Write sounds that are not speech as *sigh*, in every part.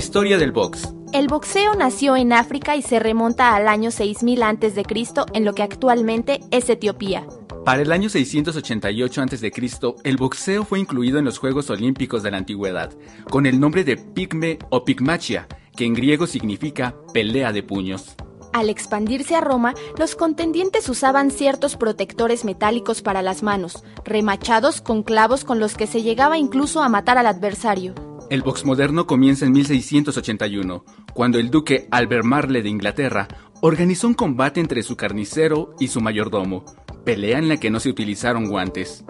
Historia del box. El boxeo nació en África y se remonta al año 6000 a.C. en lo que actualmente es Etiopía. Para el año 688 a.C., el boxeo fue incluido en los Juegos Olímpicos de la Antigüedad, con el nombre de pigme o pigmachia, que en griego significa pelea de puños. Al expandirse a Roma, los contendientes usaban ciertos protectores metálicos para las manos, remachados con clavos con los que se llegaba incluso a matar al adversario. El box moderno comienza en 1681, cuando el duque Albert Marle de Inglaterra organizó un combate entre su carnicero y su mayordomo, pelea en la que no se utilizaron guantes.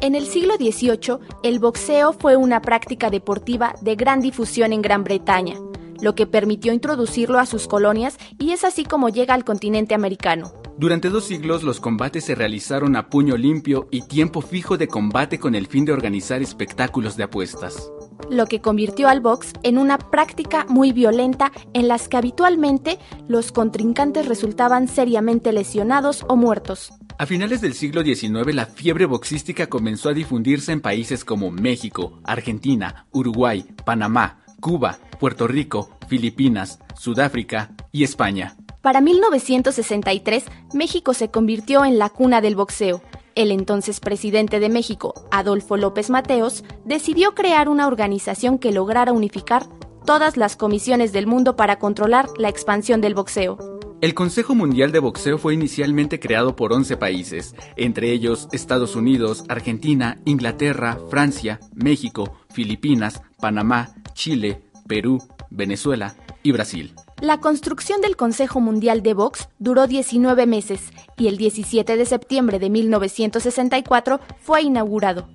En el siglo XVIII, el boxeo fue una práctica deportiva de gran difusión en Gran Bretaña, lo que permitió introducirlo a sus colonias y es así como llega al continente americano. Durante dos siglos los combates se realizaron a puño limpio y tiempo fijo de combate con el fin de organizar espectáculos de apuestas lo que convirtió al box en una práctica muy violenta en las que habitualmente los contrincantes resultaban seriamente lesionados o muertos. A finales del siglo XIX la fiebre boxística comenzó a difundirse en países como México, Argentina, Uruguay, Panamá, Cuba, Puerto Rico, Filipinas, Sudáfrica y España. Para 1963, México se convirtió en la cuna del boxeo el entonces presidente de México, Adolfo López Mateos, decidió crear una organización que lograra unificar todas las comisiones del mundo para controlar la expansión del boxeo. El Consejo Mundial de Boxeo fue inicialmente creado por 11 países, entre ellos Estados Unidos, Argentina, Inglaterra, Francia, México, Filipinas, Panamá, Chile, Perú, Venezuela y Brasil. La construcción del Consejo Mundial de Box duró 19 meses y el 17 de septiembre de 1964 fue inaugurado.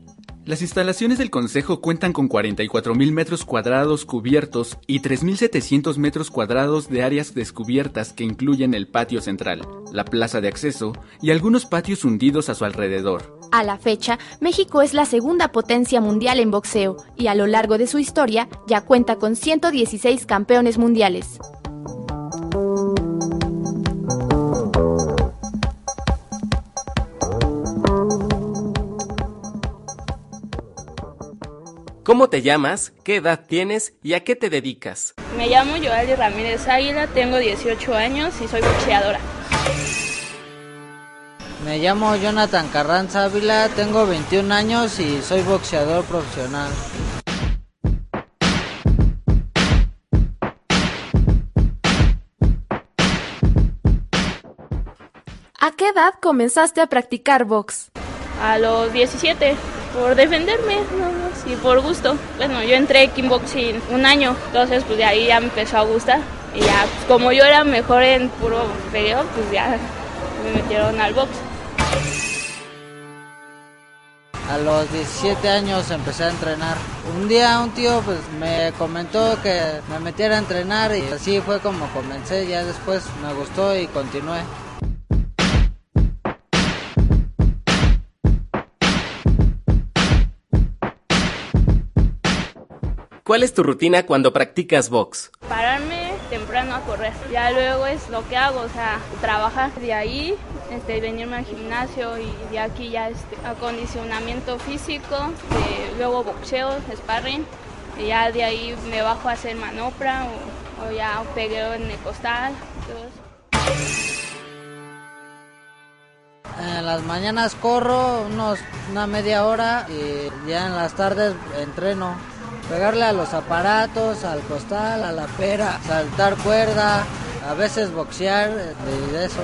Las instalaciones del Consejo cuentan con 44.000 metros cuadrados cubiertos y 3.700 metros cuadrados de áreas descubiertas que incluyen el patio central, la plaza de acceso y algunos patios hundidos a su alrededor. A la fecha, México es la segunda potencia mundial en boxeo y a lo largo de su historia ya cuenta con 116 campeones mundiales. ¿Cómo te llamas? ¿Qué edad tienes? ¿Y a qué te dedicas? Me llamo Joali Ramírez Águila, tengo 18 años y soy boxeadora. Me llamo Jonathan Carranza Ávila, tengo 21 años y soy boxeador profesional. ¿A qué edad comenzaste a practicar box? A los 17 por defenderme, no, y por gusto. Bueno, yo entré kickboxing un año, entonces pues de ahí ya me empezó a gustar Y ya, pues, como yo era mejor en puro periodo, pues ya me metieron al box. A los 17 años empecé a entrenar. Un día un tío pues me comentó que me metiera a entrenar y así fue como comencé. Ya después me gustó y continué. ¿Cuál es tu rutina cuando practicas box? Pararme temprano a correr. Ya luego es lo que hago, o sea, trabajar de ahí, este, venirme al gimnasio y de aquí ya este, acondicionamiento físico, luego boxeo, sparring. Y ya de ahí me bajo a hacer manopra o, o ya pegueo en el costal. En las mañanas corro unos, una media hora y ya en las tardes entreno. Pegarle a los aparatos, al costal, a la pera, saltar cuerda, a veces boxear eh, de eso.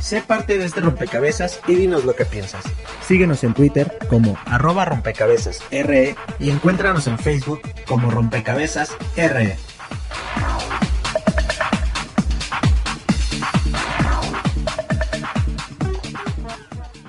Sé parte de este rompecabezas y dinos lo que piensas. Síguenos en Twitter como arroba rompecabezas RE y encuéntranos en Facebook como rompecabezas RE.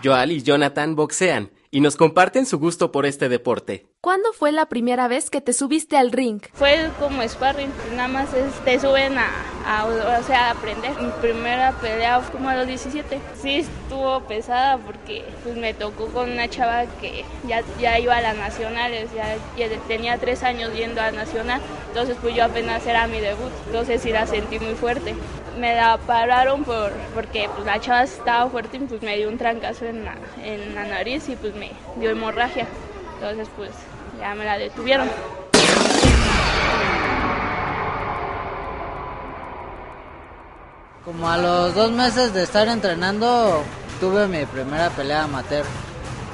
Joal y Jonathan boxean y nos comparten su gusto por este deporte. ¿Cuándo fue la primera vez que te subiste al ring? Fue como sparring, nada más es- te suben a, a, o sea, a aprender. Mi primera pelea fue como a los 17. Sí estuvo pesada porque pues me tocó con una chava que ya, ya iba a las nacionales, ya, ya tenía tres años yendo a nacional, entonces pues yo apenas era mi debut, entonces sí la sentí muy fuerte. Me la pararon por, porque pues la chava estaba fuerte y pues me dio un trancazo en la, en la nariz y pues me dio hemorragia. Entonces pues ya me la detuvieron. Como a los dos meses de estar entrenando, tuve mi primera pelea amateur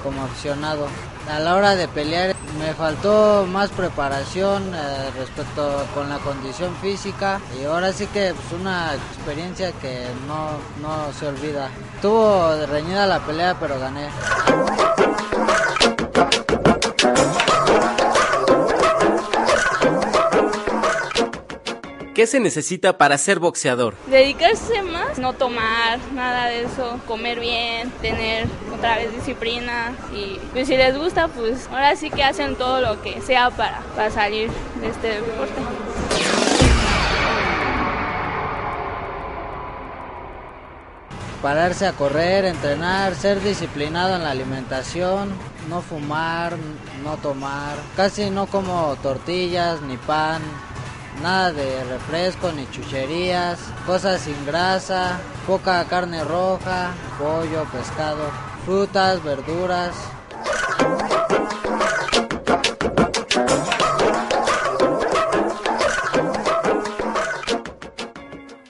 como aficionado. A la hora de pelear me faltó más preparación eh, respecto con la condición física y ahora sí que pues, una experiencia que no, no se olvida. Tuvo reñida la pelea pero gané. ¿Qué se necesita para ser boxeador? Dedicarse más, no tomar nada de eso, comer bien, tener otra vez disciplina y pues si les gusta pues ahora sí que hacen todo lo que sea para, para salir de este deporte. Pararse a correr, entrenar, ser disciplinado en la alimentación, no fumar, no tomar, casi no como tortillas ni pan, nada de refresco ni chucherías, cosas sin grasa, poca carne roja, pollo, pescado, frutas, verduras.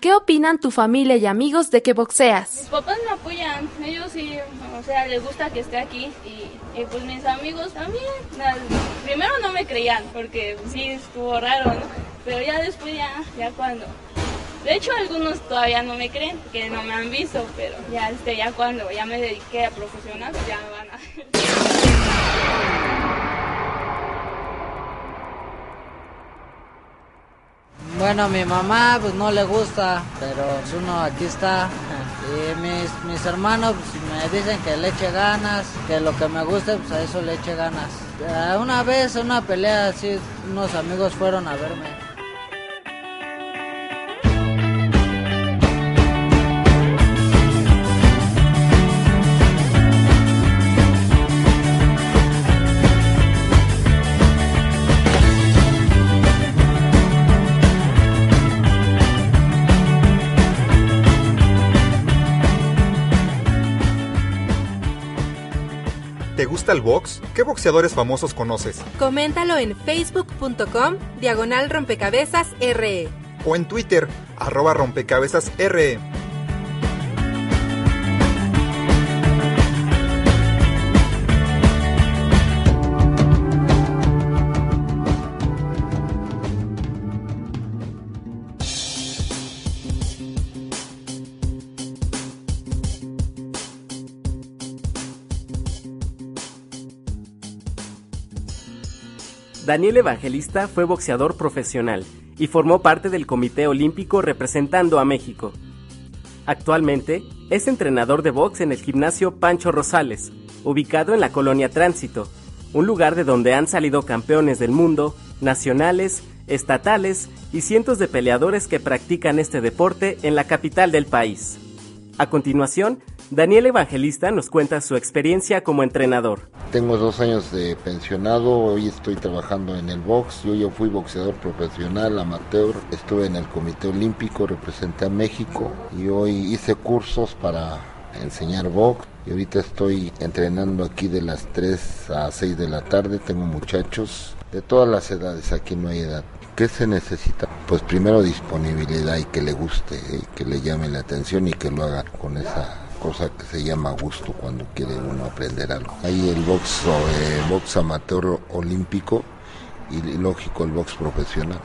¿Qué opinan tu familia y amigos de que boxeas? Mis papás me apoyan, ellos sí, o sea, les gusta que esté aquí y, y, pues mis amigos también. Primero no me creían porque sí estuvo raro, ¿no? Pero ya después ya, ya cuando... De hecho algunos todavía no me creen, que no me han visto, pero ya este ya cuando ya me dediqué a profesional, pues ya me van a... Bueno, a mi mamá pues no le gusta, pero pues, uno aquí está. Y mis, mis hermanos pues, me dicen que le eche ganas, que lo que me guste pues a eso le eche ganas. Eh, Una vez, en una pelea así, unos amigos fueron a verme. Gusta el box? ¿Qué boxeadores famosos conoces? Coméntalo en facebook.com diagonal rompecabezas RE. O en Twitter, arroba rompecabezas RE. Daniel Evangelista fue boxeador profesional y formó parte del Comité Olímpico representando a México. Actualmente es entrenador de box en el gimnasio Pancho Rosales, ubicado en la colonia Tránsito, un lugar de donde han salido campeones del mundo, nacionales, estatales y cientos de peleadores que practican este deporte en la capital del país. A continuación, Daniel Evangelista nos cuenta su experiencia como entrenador. Tengo dos años de pensionado, hoy estoy trabajando en el box, yo ya fui boxeador profesional, amateur, estuve en el Comité Olímpico, representé a México y hoy hice cursos para enseñar box y ahorita estoy entrenando aquí de las 3 a 6 de la tarde, tengo muchachos de todas las edades, aquí no hay edad. ¿Qué se necesita? Pues primero disponibilidad y que le guste, y que le llame la atención y que lo haga con esa cosa que se llama gusto cuando quiere uno aprender algo. Hay el box, eh, box amateur olímpico y lógico el box profesional.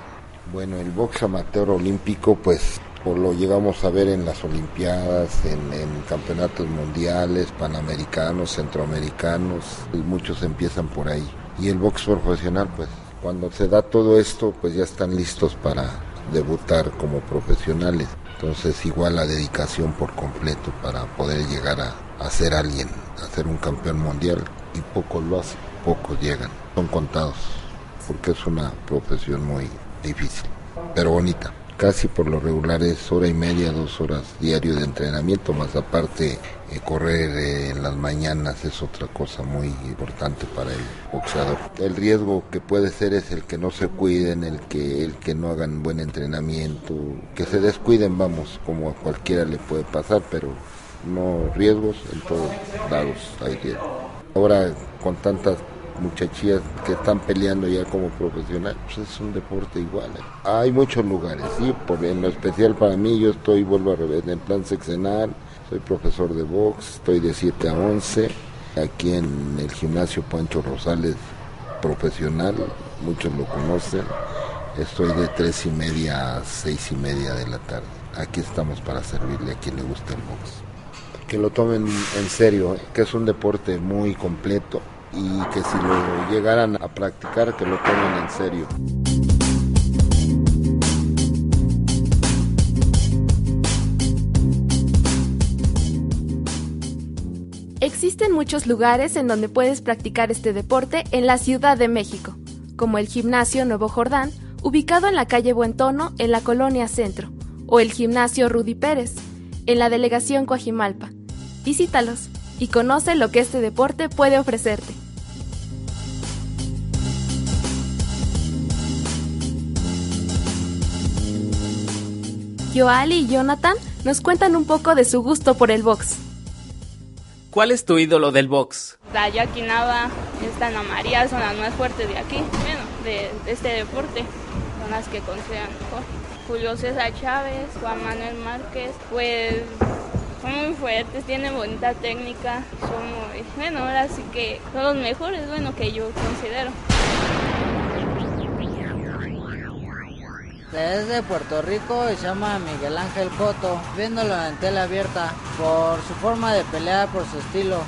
Bueno, el box amateur olímpico pues lo llegamos a ver en las Olimpiadas, en, en, campeonatos mundiales, panamericanos, centroamericanos, muchos empiezan por ahí. Y el box profesional, pues cuando se da todo esto, pues ya están listos para debutar como profesionales. Entonces igual la dedicación por completo para poder llegar a, a ser alguien, a ser un campeón mundial. Y pocos lo hacen, pocos llegan, son contados, porque es una profesión muy difícil, pero bonita casi por lo regular es hora y media, dos horas diario de entrenamiento, más aparte eh, correr eh, en las mañanas es otra cosa muy importante para el boxeador. El riesgo que puede ser es el que no se cuiden, el que, el que no hagan buen entrenamiento, que se descuiden, vamos, como a cualquiera le puede pasar, pero no riesgos, en todos lados hay riesgo. Ahora con tantas muchachillas que están peleando ya como profesional, pues es un deporte igual. ¿eh? Hay muchos lugares, sí, por, en lo especial para mí, yo estoy, vuelvo a rever, en plan sexenal, soy profesor de box, estoy de 7 a 11, aquí en el gimnasio Pancho Rosales profesional, muchos lo conocen, estoy de 3 y media a 6 y media de la tarde. Aquí estamos para servirle a quien le gusta el box. Que lo tomen en serio, ¿eh? que es un deporte muy completo, y que si lo llegaran a practicar que lo tomen en serio. Existen muchos lugares en donde puedes practicar este deporte en la Ciudad de México, como el Gimnasio Nuevo Jordán, ubicado en la calle Buen Tono, en la Colonia Centro, o el Gimnasio Rudy Pérez, en la delegación Coajimalpa. Visítalos y conoce lo que este deporte puede ofrecerte. Joali y Jonathan nos cuentan un poco de su gusto por el box. ¿Cuál es tu ídolo del box? La Nava, esta Ana María son las más fuertes de aquí, bueno, de, este deporte, son las que consideran mejor. Julio César Chávez, Juan Manuel Márquez, pues son muy fuertes, tienen bonita técnica, son muy, bueno, ahora sí que son los mejores, bueno, que yo considero. Es de Puerto Rico y se llama Miguel Ángel Coto, viéndolo en tela abierta por su forma de pelear, por su estilo.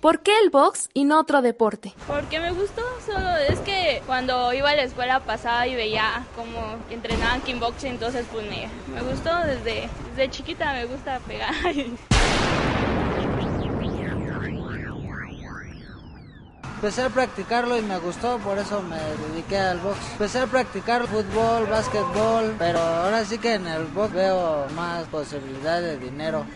¿Por qué el box y no otro deporte? Porque me gustó, solo es que cuando iba a la escuela pasaba y veía cómo entrenaban kickboxing, entonces pues me, me gustó desde, desde chiquita, me gusta pegar. Empecé a practicarlo y me gustó, por eso me dediqué al box. Empecé a practicar fútbol, básquetbol, pero ahora sí que en el box veo más posibilidad de dinero.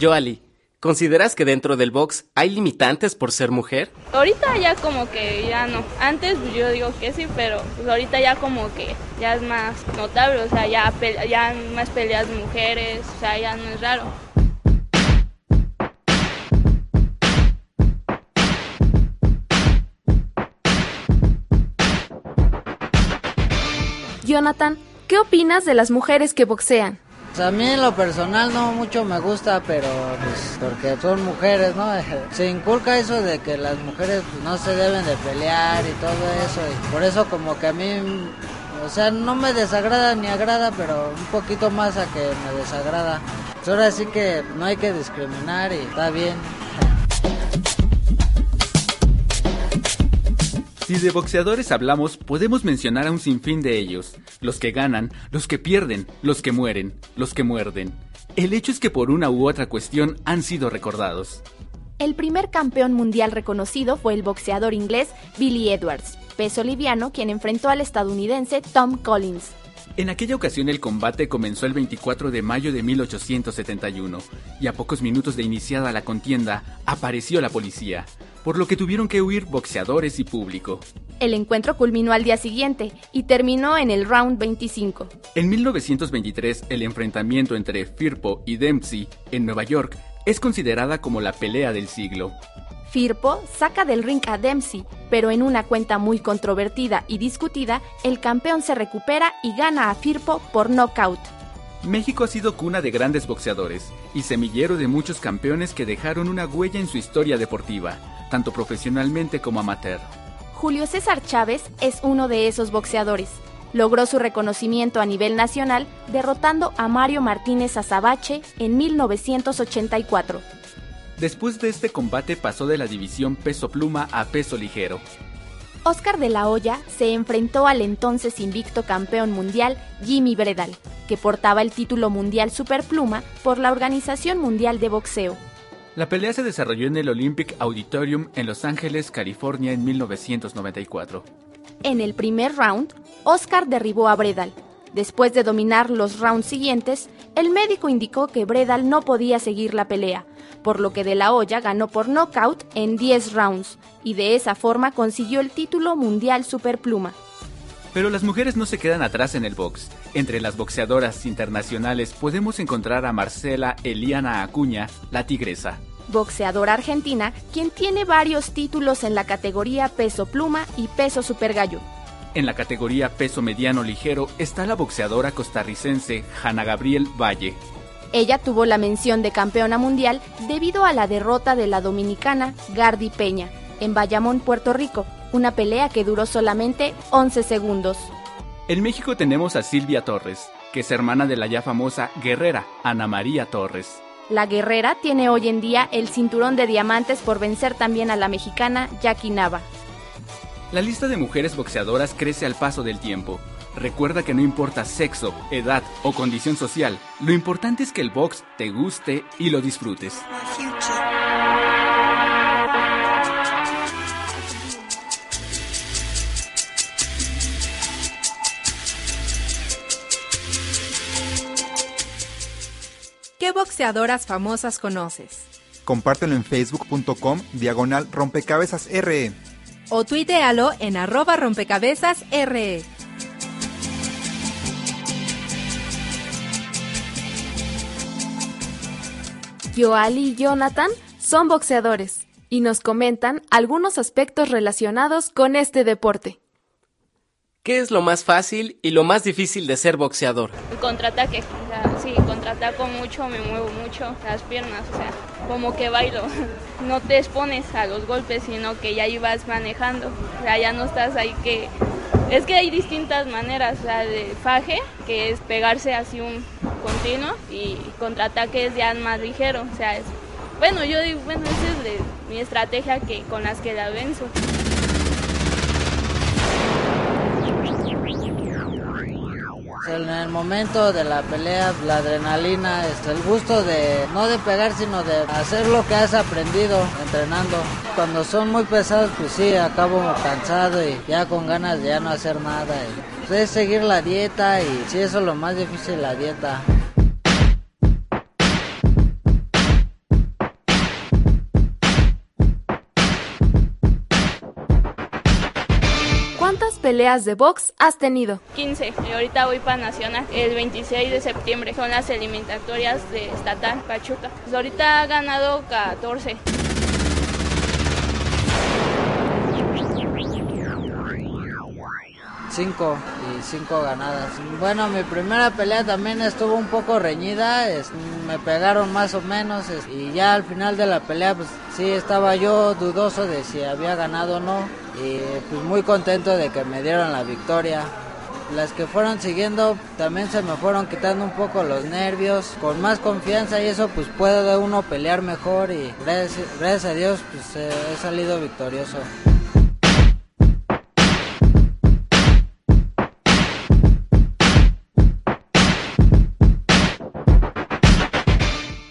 Joali, ¿consideras que dentro del box hay limitantes por ser mujer? Ahorita ya como que ya no. Antes yo digo que sí, pero pues ahorita ya como que ya es más notable, o sea, ya, ya más peleas de mujeres, o sea, ya no es raro. Jonathan, ¿qué opinas de las mujeres que boxean? A mí en lo personal no mucho me gusta, pero pues porque son mujeres, ¿no? *laughs* Se inculca eso de que las mujeres pues, no se deben de pelear y todo eso, y por eso como que a mí, o sea, no me desagrada ni agrada, pero un poquito más a que me desagrada. Pues ahora sí que no hay que discriminar y está bien. Si de boxeadores hablamos, podemos mencionar a un sinfín de ellos. Los que ganan, los que pierden, los que mueren, los que muerden. El hecho es que por una u otra cuestión han sido recordados. El primer campeón mundial reconocido fue el boxeador inglés Billy Edwards, peso liviano, quien enfrentó al estadounidense Tom Collins. En aquella ocasión el combate comenzó el 24 de mayo de 1871 y a pocos minutos de iniciada la contienda apareció la policía, por lo que tuvieron que huir boxeadores y público. El encuentro culminó al día siguiente y terminó en el round 25. En 1923 el enfrentamiento entre Firpo y Dempsey en Nueva York es considerada como la pelea del siglo. Firpo saca del ring a Dempsey, pero en una cuenta muy controvertida y discutida, el campeón se recupera y gana a Firpo por knockout. México ha sido cuna de grandes boxeadores y semillero de muchos campeones que dejaron una huella en su historia deportiva, tanto profesionalmente como amateur. Julio César Chávez es uno de esos boxeadores. Logró su reconocimiento a nivel nacional derrotando a Mario Martínez Azabache en 1984. Después de este combate pasó de la división peso pluma a peso ligero. Oscar de la Hoya se enfrentó al entonces invicto campeón mundial Jimmy Bredal, que portaba el título mundial superpluma por la Organización Mundial de Boxeo. La pelea se desarrolló en el Olympic Auditorium en Los Ángeles, California en 1994. En el primer round, Oscar derribó a Bredal. Después de dominar los rounds siguientes, el médico indicó que Bredal no podía seguir la pelea, por lo que De La Hoya ganó por knockout en 10 rounds y de esa forma consiguió el título mundial superpluma. Pero las mujeres no se quedan atrás en el box. Entre las boxeadoras internacionales podemos encontrar a Marcela Eliana Acuña, la tigresa. Boxeadora argentina, quien tiene varios títulos en la categoría peso pluma y peso super gallo. En la categoría peso mediano ligero está la boxeadora costarricense Hanna Gabriel Valle. Ella tuvo la mención de campeona mundial debido a la derrota de la dominicana Gardi Peña en Bayamón, Puerto Rico, una pelea que duró solamente 11 segundos. En México tenemos a Silvia Torres, que es hermana de la ya famosa guerrera Ana María Torres. La guerrera tiene hoy en día el cinturón de diamantes por vencer también a la mexicana Jackie Nava. La lista de mujeres boxeadoras crece al paso del tiempo. Recuerda que no importa sexo, edad o condición social, lo importante es que el box te guste y lo disfrutes. ¿Qué boxeadoras famosas conoces? Compártelo en facebook.com diagonal rompecabezas RE. O tuitealo en arroba rompecabezas RE. Yoali y Jonathan son boxeadores y nos comentan algunos aspectos relacionados con este deporte. ¿Qué es lo más fácil y lo más difícil de ser boxeador? El contraataque, contraataco mucho, me muevo mucho las piernas, o sea, como que bailo. *laughs* No te expones a los golpes, sino que ya ibas manejando, o sea, ya no estás ahí que... Es que hay distintas maneras, o sea, de faje, que es pegarse así un continuo, y contraataque es ya más ligero, o sea, es... Bueno, yo digo, bueno, esa es de mi estrategia que con las que la venzo. En el momento de la pelea, la adrenalina, este, el gusto de no de pegar, sino de hacer lo que has aprendido entrenando. Cuando son muy pesados, pues sí, acabo cansado y ya con ganas de ya no hacer nada. Y, pues, es seguir la dieta y sí, eso es lo más difícil, la dieta. Peleas de box has tenido? 15. Y ahorita voy para Nacional el 26 de septiembre. Son las eliminatorias de Estatal Pachuca. Pues ahorita ha ganado 14. 5 y 5 ganadas. Bueno, mi primera pelea también estuvo un poco reñida, es, me pegaron más o menos es, y ya al final de la pelea pues sí estaba yo dudoso de si había ganado o no y pues muy contento de que me dieron la victoria. Las que fueron siguiendo también se me fueron quitando un poco los nervios, con más confianza y eso pues puede uno pelear mejor y gracias, gracias a Dios pues he salido victorioso.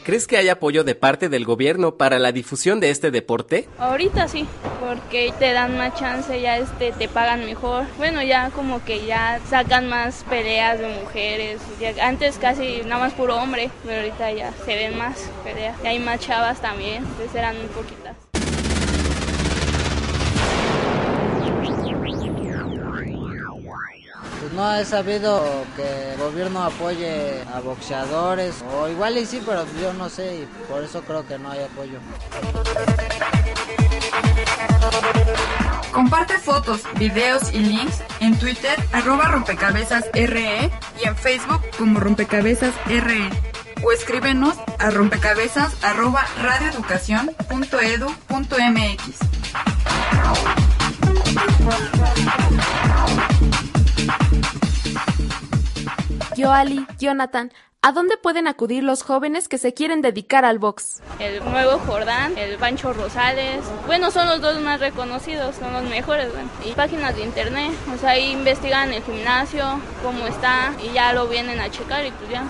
¿Crees que hay apoyo de parte del gobierno para la difusión de este deporte? Ahorita sí, porque te dan más chance, ya este te pagan mejor. Bueno, ya como que ya sacan más peleas de mujeres. Antes casi nada más puro hombre, pero ahorita ya se ven más peleas. Y hay más chavas también, entonces eran muy poquitas. No he sabido que el gobierno apoye a boxeadores, o igual y sí, pero yo no sé y por eso creo que no hay apoyo. Comparte fotos, videos y links en Twitter arroba rompecabezas RE y en Facebook como rompecabezas RE. O escríbenos a rompecabezas arroba radioeducación.edu.mx. Yoali, Jonathan, ¿a dónde pueden acudir los jóvenes que se quieren dedicar al box? El nuevo Jordán, el Pancho Rosales. Bueno, son los dos más reconocidos, son los mejores. bueno. Y páginas de internet, o sea, ahí investigan el gimnasio, cómo está, y ya lo vienen a checar y pues ya.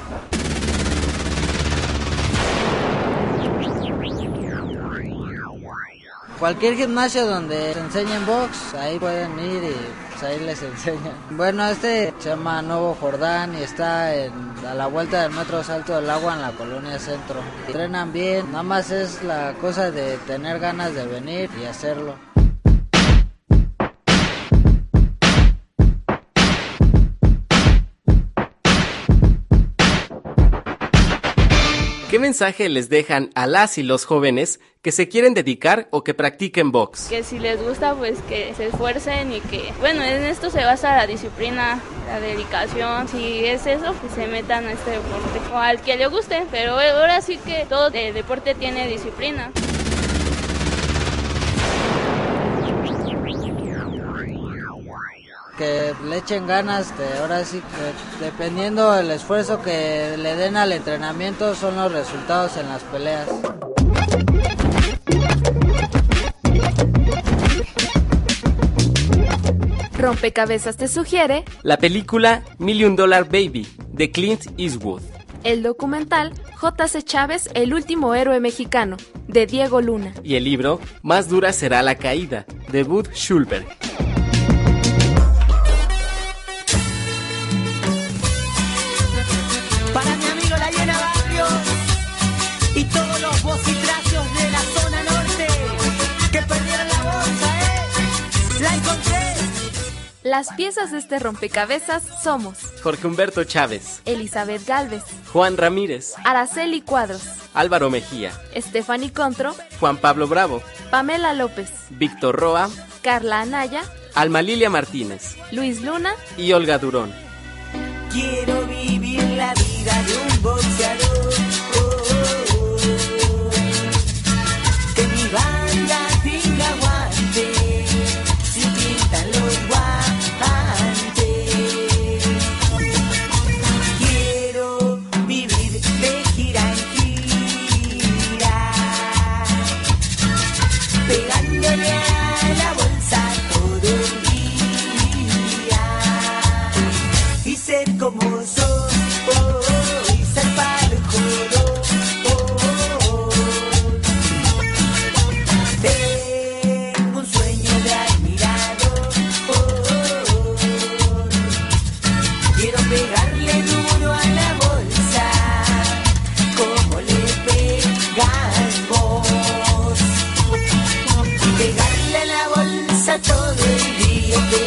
Cualquier gimnasio donde se enseñen box, ahí pueden ir y pues, ahí les enseñan. Bueno, este se llama Nuevo Jordán y está en, a la vuelta del metro Salto del Agua en la colonia Centro. Entrenan bien, nada más es la cosa de tener ganas de venir y hacerlo. ¿Qué mensaje les dejan a las y los jóvenes que se quieren dedicar o que practiquen box? Que si les gusta, pues que se esfuercen y que, bueno, en esto se basa la disciplina, la dedicación. Si es eso, que se metan a este deporte. O al que le guste, pero ahora sí que todo el deporte tiene disciplina. Que le echen ganas, que ahora sí que dependiendo del esfuerzo que le den al entrenamiento son los resultados en las peleas. Rompecabezas te sugiere La película Million Dollar Baby de Clint Eastwood. el documental J.C. Chávez, el último héroe mexicano, de Diego Luna. Y el libro Más dura será la caída de Bud Schulberg. Las piezas de este rompecabezas somos Jorge Humberto Chávez, Elizabeth Galvez, Juan Ramírez, Araceli Cuadros, Álvaro Mejía, Stephanie Contro, Juan Pablo Bravo, Pamela López, Víctor Roa, Carla Anaya, Alma Lilia Martínez Luis Luna y Olga Durón. Quiero vivir la vida de un boxeador. Pegarle a la bolsa todo el día,